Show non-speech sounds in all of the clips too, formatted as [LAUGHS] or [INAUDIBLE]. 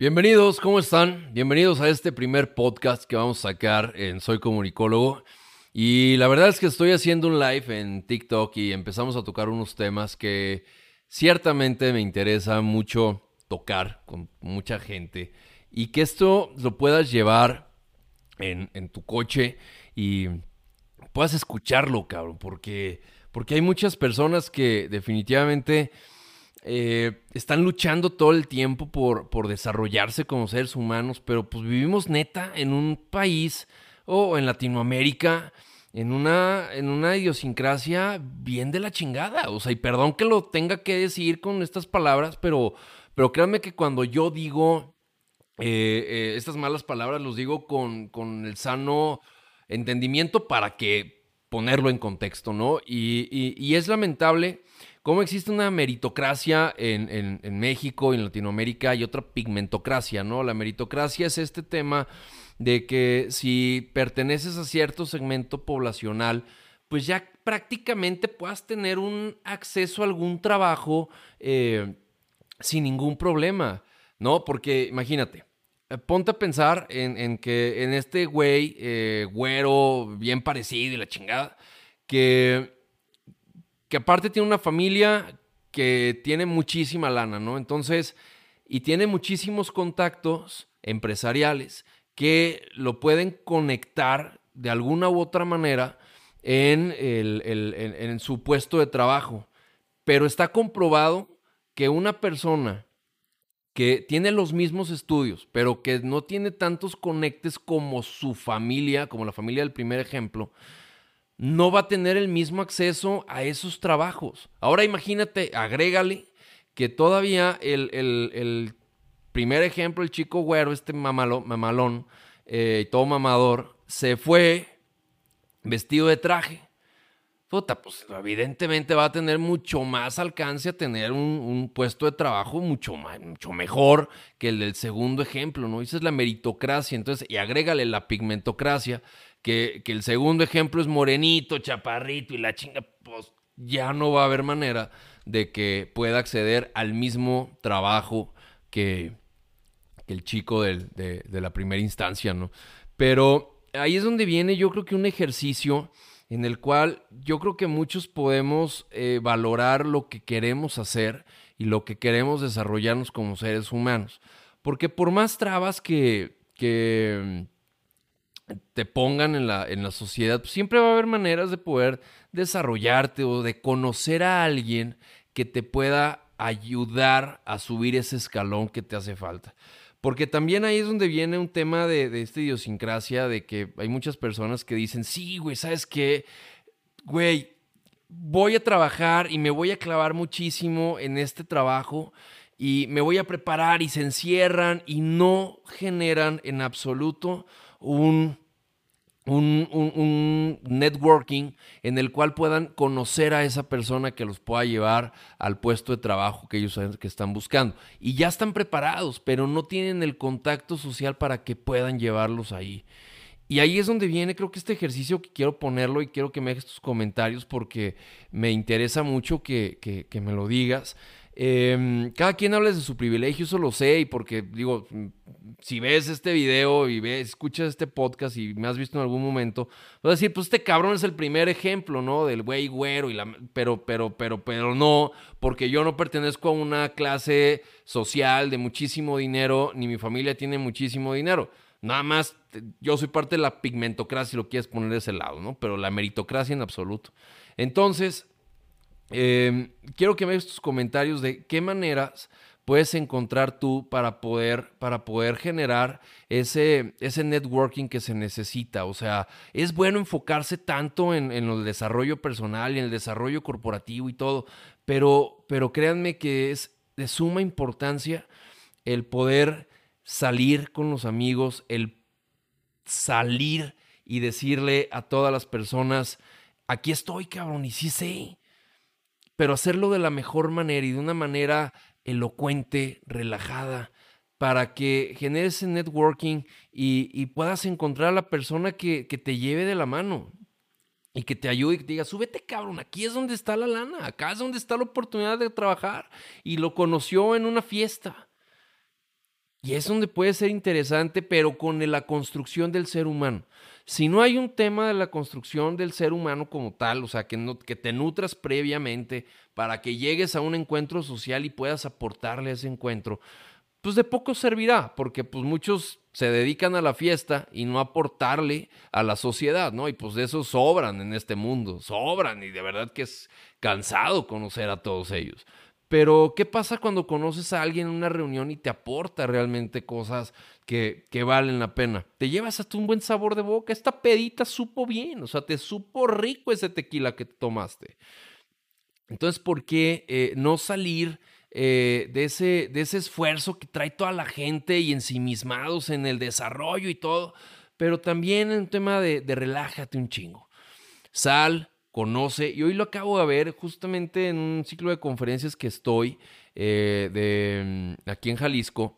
Bienvenidos, ¿cómo están? Bienvenidos a este primer podcast que vamos a sacar en Soy Comunicólogo. Y la verdad es que estoy haciendo un live en TikTok y empezamos a tocar unos temas que ciertamente me interesa mucho tocar con mucha gente y que esto lo puedas llevar en, tu coche y puedas escucharlo, cabrón, porque, porque hay muchas personas que definitivamente eh, están luchando todo el tiempo por, por desarrollarse como seres humanos, pero pues vivimos neta en un país o en Latinoamérica en una, en una idiosincrasia bien de la chingada. O sea, y perdón que lo tenga que decir con estas palabras, pero, pero créanme que cuando yo digo eh, eh, estas malas palabras, los digo con, con, el sano entendimiento para que ponerlo en contexto, ¿no? Y, y es lamentable cómo existe una meritocracia en, México y en Latinoamérica y otra pigmentocracia, ¿no? La meritocracia es este tema de que si perteneces a cierto segmento poblacional, pues ya prácticamente puedas tener un acceso a algún trabajo eh, sin ningún problema, ¿no? Porque imagínate, eh, ponte a pensar en, que en este güey, eh, güero, bien parecido y la chingada, que que aparte tiene una familia que tiene muchísima lana, ¿no? Entonces, y tiene muchísimos contactos empresariales que lo pueden conectar de alguna u otra manera en, su puesto de trabajo. Pero está comprobado que una persona que tiene los mismos estudios, pero que no tiene tantos conectes como su familia, como la familia del primer ejemplo, no va a tener el mismo acceso a esos trabajos. Ahora imagínate, agrégale que todavía el, primer ejemplo, el chico güero, este mamalón, eh, todo mamador, se fue vestido de traje. Puta, pues evidentemente va a tener mucho más alcance a tener un, puesto de trabajo mucho, mucho mejor que el del segundo ejemplo, ¿no? Esa es la meritocracia. Entonces, y agrégale la pigmentocracia, que, el segundo ejemplo es morenito, chaparrito y la chinga, pues ya no va a haber manera de que pueda acceder al mismo trabajo que, el chico de, la primera instancia, ¿no? Pero ahí es donde viene yo creo que un ejercicio en el cual yo creo que muchos podemos eh, valorar lo que queremos hacer y lo que queremos desarrollarnos como seres humanos. Porque por más trabas que, que te pongan en la, en la sociedad, pues siempre va a haber maneras de poder desarrollarte o de conocer a alguien que te pueda ayudar a subir ese escalón que te hace falta. Porque también ahí es donde viene un tema de, de esta idiosincrasia de que hay muchas personas que dicen, sí, güey, ¿sabes qué? Güey, voy a trabajar y me voy a clavar muchísimo en este trabajo y me voy a preparar y se encierran y no generan en absoluto un, un, networking en el cual puedan conocer a esa persona que los pueda llevar al puesto de trabajo que ellos saben que están buscando. Y ya están preparados, pero no tienen el contacto social para que puedan llevarlos ahí. Y ahí es donde viene, creo que este ejercicio que quiero ponerlo y quiero que me dejes tus comentarios porque me interesa mucho que, que me lo digas. Em, cada quien habla de su privilegio, eso lo sé, y porque digo, si ves este video y ves, escuchas este podcast y me has visto en algún momento, vas a decir, pues este cabrón es el primer ejemplo, ¿no? Del güey güero, y la, pero, pero, pero, pero no, porque yo no pertenezco a una clase social de muchísimo dinero, ni mi familia tiene muchísimo dinero. Nada más, yo soy parte de la pigmentocracia, si lo quieres poner de ese lado, ¿no? Pero la meritocracia en absoluto. Entonces, Em, quiero que me des tus comentarios de qué maneras puedes encontrar tú para poder, para poder generar ese, ese networking que se necesita. O sea, es bueno enfocarse tanto en, el desarrollo personal y en el desarrollo corporativo y todo, pero, pero créanme que es de suma importancia el poder salir con los amigos, el salir y decirle a todas las personas, aquí estoy, cabrón, y sí sé, pero hacerlo de la mejor manera y de una manera elocuente, relajada, para que generes ese networking y, puedas encontrar a la persona que, te lleve de la mano y que te ayude y que te diga, súbete cabrón, aquí es donde está la lana, acá es donde está la oportunidad de trabajar. Y lo conoció en una fiesta. Y es donde puede ser interesante, pero con la construcción del ser humano. Si no hay un tema de la construcción del ser humano como tal, o sea, que, que te nutras previamente para que llegues a un encuentro social y puedas aportarle a ese encuentro, pues de poco servirá, porque pues muchos se dedican a la fiesta y no aportarle a la sociedad, ¿no? Y pues de eso sobran en este mundo, sobran y de verdad que es cansado conocer a todos ellos. Pero, ¿qué pasa cuando conoces a alguien en una reunión y te aporta realmente cosas que, que valen la pena? Te llevas hasta un buen sabor de boca. Esta pedita supo bien, o sea, te supo rico ese tequila que tomaste. Entonces, ¿por qué eh, no salir eh, de, ese, de ese esfuerzo que trae toda la gente y ensimismados en el desarrollo y todo? Pero también en un tema de, de relájate un chingo. Sal, conoce. Y hoy lo acabo de ver justamente en un ciclo de conferencias que estoy eh, de, mm, aquí en Jalisco,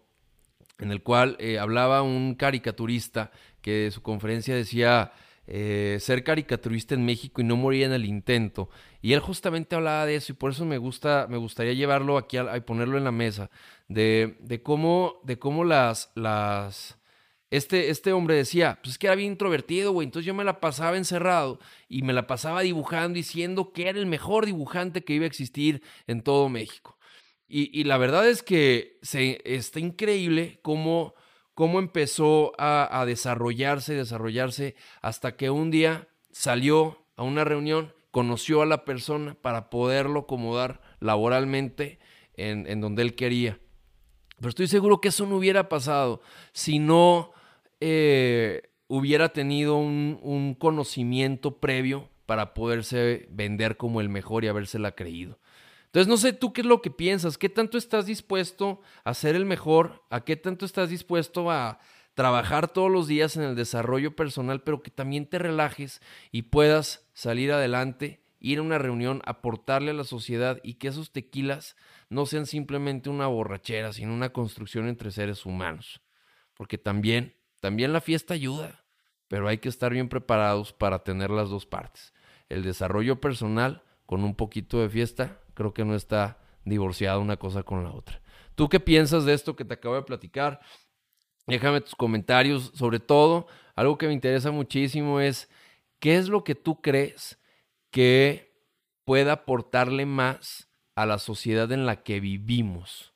en el cual eh, hablaba un caricaturista que su conferencia decía eh, ser caricaturista en México y no morir en el intento. Y él justamente hablaba de eso y por eso me gusta, me gustaría llevarlo aquí y ponerlo en la mesa, de, de cómo, de cómo las, las, este, este hombre decía, pues es que era bien introvertido, güey. Entonces yo me la pasaba encerrado y me la pasaba dibujando, diciendo que era el mejor dibujante que iba a existir en todo México. Y, la verdad es que se, está increíble cómo, cómo empezó a, desarrollarse, desarrollarse, hasta que un día salió a una reunión, conoció a la persona para poderlo acomodar laboralmente en, en donde él quería. Pero estoy seguro que eso no hubiera pasado si no eh, hubiera tenido un, conocimiento previo para poderse vender como el mejor y habérsela creído. Entonces, no sé tú qué es lo que piensas, qué tanto estás dispuesto a ser el mejor, a qué tanto estás dispuesto a trabajar todos los días en el desarrollo personal, pero que también te relajes y puedas salir adelante, ir a una reunión, aportarle a la sociedad y que esos tequilas no sean simplemente una borrachera, sino una construcción entre seres humanos. Porque también también la fiesta ayuda, pero hay que estar bien preparados para tener las dos partes. El desarrollo personal con un poquito de fiesta, creo que no está divorciada una cosa con la otra. ¿Tú qué piensas de esto que te acabo de platicar? Déjame tus comentarios. Sobre todo, algo que me interesa muchísimo es qué es lo que tú crees que pueda aportarle más a la sociedad en la que vivimos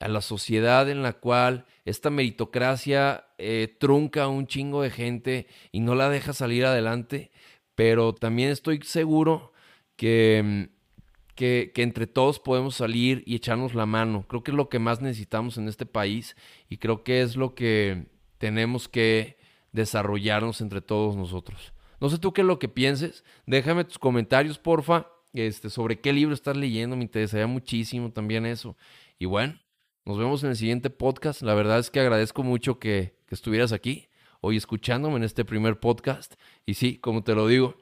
a la sociedad en la cual esta meritocracia eh, trunca a un chingo de gente y no la deja salir adelante, pero también estoy seguro que, mm, que, que, entre todos podemos salir y echarnos la mano. Creo que es lo que más necesitamos en este país y creo que es lo que tenemos que desarrollarnos entre todos nosotros. No sé tú qué es lo que pienses, déjame tus comentarios, porfa, este, sobre qué libro estás leyendo, me interesaría muchísimo también eso. Y bueno, nos vemos en el siguiente podcast. La verdad es que agradezco mucho que, estuvieras aquí hoy escuchándome en este primer podcast. Y sí, como te lo digo,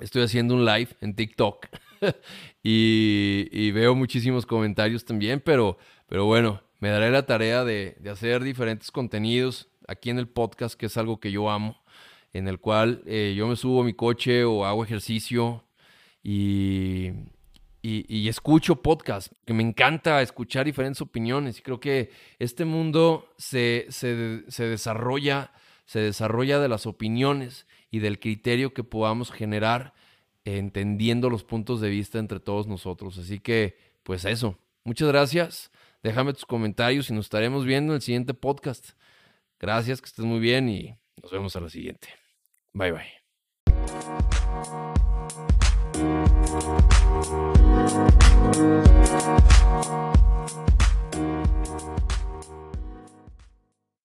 estoy haciendo un live en TikTok [LAUGHS] y, veo muchísimos comentarios también, pero, pero bueno, me daré la tarea de, hacer diferentes contenidos aquí en el podcast, que es algo que yo amo, en el cual eh, yo me subo a mi coche o hago ejercicio y, y, escucho podcast, que me encanta escuchar diferentes opiniones y creo que este mundo se, desarrolla, se desarrolla de las opiniones y del criterio que podamos generar entendiendo los puntos de vista entre todos nosotros. Así que, pues eso, muchas gracias. Déjame tus comentarios y nos estaremos viendo en el siguiente podcast. Gracias, que estés muy bien y nos vemos a la siguiente. Bye bye. Thank you.